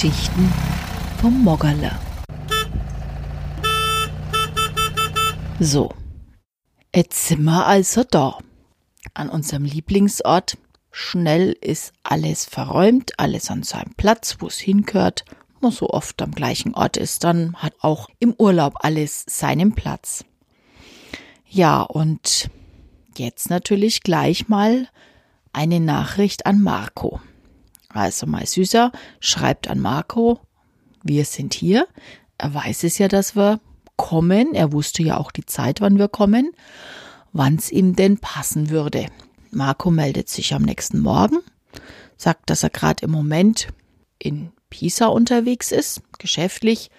Geschichten vom Moggerle. So, jetzt sind wir also da. An unserem Lieblingsort. Schnell ist alles verräumt, alles an seinem Platz, wo es hingehört. Man so oft am gleichen Ort ist, dann hat auch im Urlaub alles seinen Platz. Ja, und jetzt natürlich gleich mal eine Nachricht an Marco. Also mein Süßer schreibt an Marco, wir sind hier. Er weiß es ja, dass wir kommen. Er wusste ja auch die Zeit, wann wir kommen, wann es ihm denn passen würde. Marco meldet sich am nächsten Morgen, sagt, dass er gerade im Moment in Pisa unterwegs ist, geschäftlich.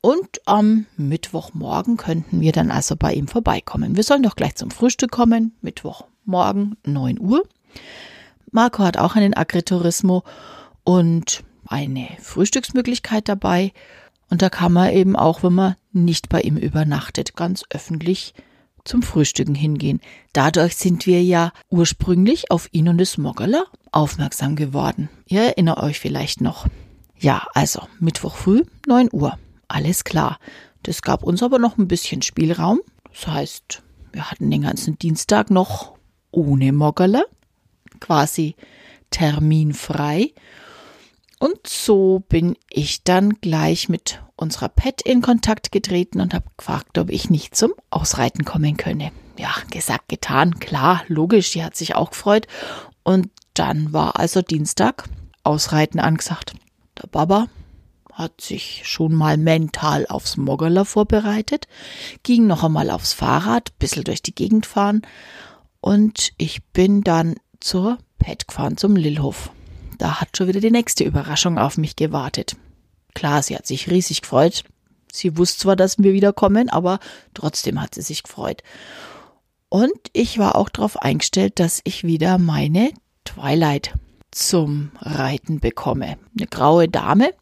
Und am Mittwochmorgen könnten wir dann also bei ihm vorbeikommen. Wir sollen doch gleich zum Frühstück kommen, Mittwochmorgen, 9 Uhr. Marco hat auch einen Agriturismo und eine Frühstücksmöglichkeit dabei. Und da kann man eben auch, wenn man nicht bei ihm übernachtet, ganz öffentlich zum Frühstücken hingehen. Dadurch sind wir ja ursprünglich auf ihn und das Moggerler aufmerksam geworden. Ihr erinnert euch vielleicht noch. Ja, also Mittwoch früh, 9 Uhr. Alles klar. Das gab uns aber noch ein bisschen Spielraum. Das heißt, wir hatten den ganzen Dienstag noch ohne Moggerler quasi terminfrei. Und so bin ich dann gleich mit unserer Pet in Kontakt getreten und habe gefragt, ob ich nicht zum Ausreiten kommen könne. Ja, gesagt, getan, klar, logisch, die hat sich auch gefreut. Und dann war also Dienstag Ausreiten angesagt. Der Baba hat sich schon mal mental aufs Moggerler vorbereitet, ging noch einmal aufs Fahrrad, bissel durch die Gegend fahren und ich bin dann zur Pet gefahren, zum Lillhof. Da hat schon wieder die nächste Überraschung auf mich gewartet. Klar, sie hat sich riesig gefreut. Sie wusste zwar, dass wir wiederkommen, aber trotzdem hat sie sich gefreut. Und ich war auch darauf eingestellt, dass ich wieder meine Twilight zum Reiten bekomme. Eine graue Dame.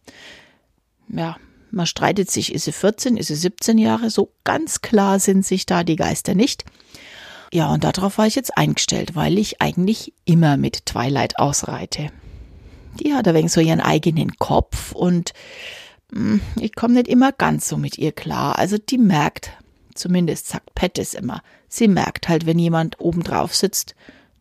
Ja, man streitet sich, ist sie 14, ist sie 17 Jahre, so ganz klar sind sich da die Geister nicht. Ja, und darauf war ich jetzt eingestellt, weil ich eigentlich immer mit Twilight ausreite. Die hat ein wenig so ihren eigenen Kopf und hm, ich komme nicht immer ganz so mit ihr klar. Also die merkt, zumindest sagt Pat es immer, sie merkt halt, wenn jemand oben drauf sitzt,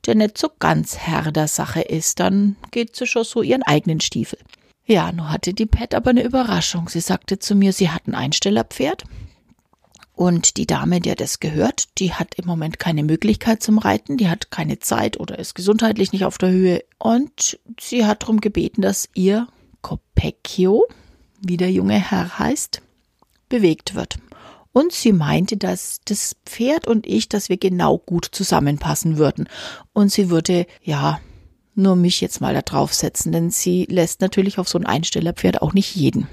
der nicht so ganz Herr der Sache ist, dann geht sie schon so ihren eigenen Stiefel. Ja, nur hatte die Pat aber eine Überraschung. Sie sagte zu mir, sie hat ein Einstellerpferd und die Dame, der das gehört, die hat im Moment keine Möglichkeit zum Reiten, die hat keine Zeit oder ist gesundheitlich nicht auf der Höhe. Und sie hat darum gebeten, dass ihr Copecchio, wie der junge Herr heißt, bewegt wird. Und sie meinte, dass das Pferd und ich, dass wir genau gut zusammenpassen würden. Und sie würde, ja, nur mich jetzt mal da draufsetzen, denn sie lässt natürlich auf so ein Einstellerpferd auch nicht jeden.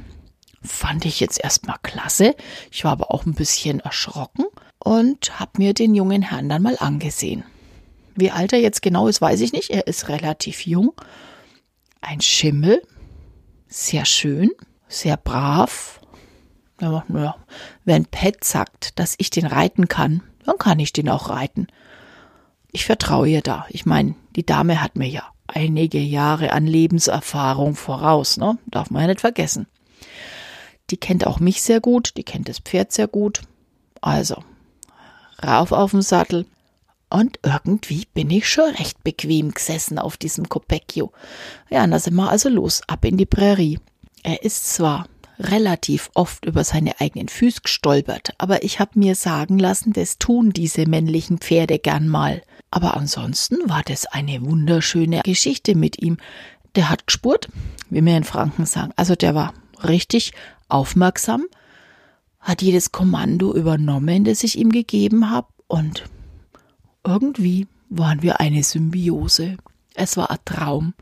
Fand ich jetzt erstmal klasse. Ich war aber auch ein bisschen erschrocken und habe mir den jungen Herrn dann mal angesehen. Wie alt er jetzt genau ist, weiß ich nicht. Er ist relativ jung. Ein Schimmel. Sehr schön. Sehr brav. Ja, ja. Wenn Pat sagt, dass ich den reiten kann, dann kann ich den auch reiten. Ich vertraue ihr da. Ich meine, die Dame hat mir ja einige Jahre an Lebenserfahrung voraus, ne? Darf man ja nicht vergessen. Die kennt auch mich sehr gut, die kennt das Pferd sehr gut. Also, rauf auf den Sattel. Und irgendwie bin ich schon recht bequem gesessen auf diesem Copecchio. Ja, und sind wir also los, ab in die Prärie. Er ist zwar relativ oft über seine eigenen Füße gestolpert, aber ich habe mir sagen lassen, das tun diese männlichen Pferde gern mal. Aber ansonsten war das eine wunderschöne Geschichte mit ihm. Der hat gespurt, wie wir in Franken sagen. Also der war richtig aufmerksam, hat jedes Kommando übernommen, das ich ihm gegeben habe und irgendwie waren wir eine Symbiose. Es war ein Traum,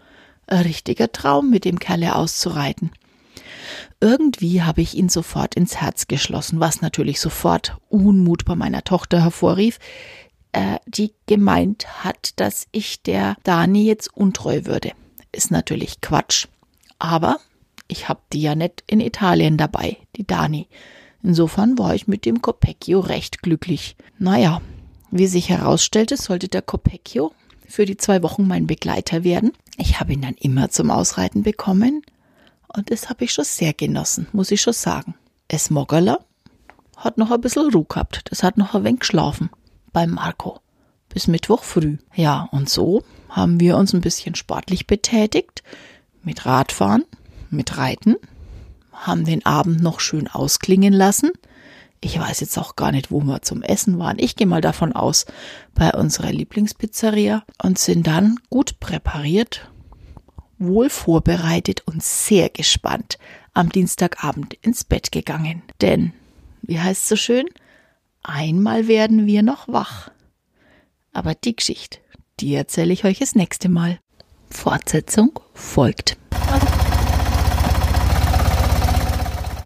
ein richtiger Traum, mit dem Kerle auszureiten. Irgendwie habe ich ihn sofort ins Herz geschlossen, was natürlich sofort Unmut bei meiner Tochter hervorrief, äh, die gemeint hat, dass ich der Dani jetzt untreu würde. Ist natürlich Quatsch. Aber ich hab die ja nicht in Italien dabei, die Dani. Insofern war ich mit dem Copecchio recht glücklich. Naja, wie sich herausstellte, sollte der Copecchio für die zwei Wochen mein Begleiter werden. Ich habe ihn dann immer zum Ausreiten bekommen. Und das habe ich schon sehr genossen, muss ich schon sagen. Es Moggerler hat noch ein bisschen Ruhe gehabt. Das hat noch ein wenig geschlafen beim Marco. Bis Mittwoch früh. Ja, und so haben wir uns ein bisschen sportlich betätigt. Mit Radfahren, mit Reiten. Haben den Abend noch schön ausklingen lassen. Ich weiß jetzt auch gar nicht, wo wir zum Essen waren. Ich gehe mal davon aus, bei unserer Lieblingspizzeria und sind dann gut präpariert, wohl vorbereitet und sehr gespannt am Dienstagabend ins Bett gegangen. Denn, wie heißt es so schön, einmal werden wir noch wach. Aber die Geschichte, die erzähle ich euch das nächste Mal. Fortsetzung folgt.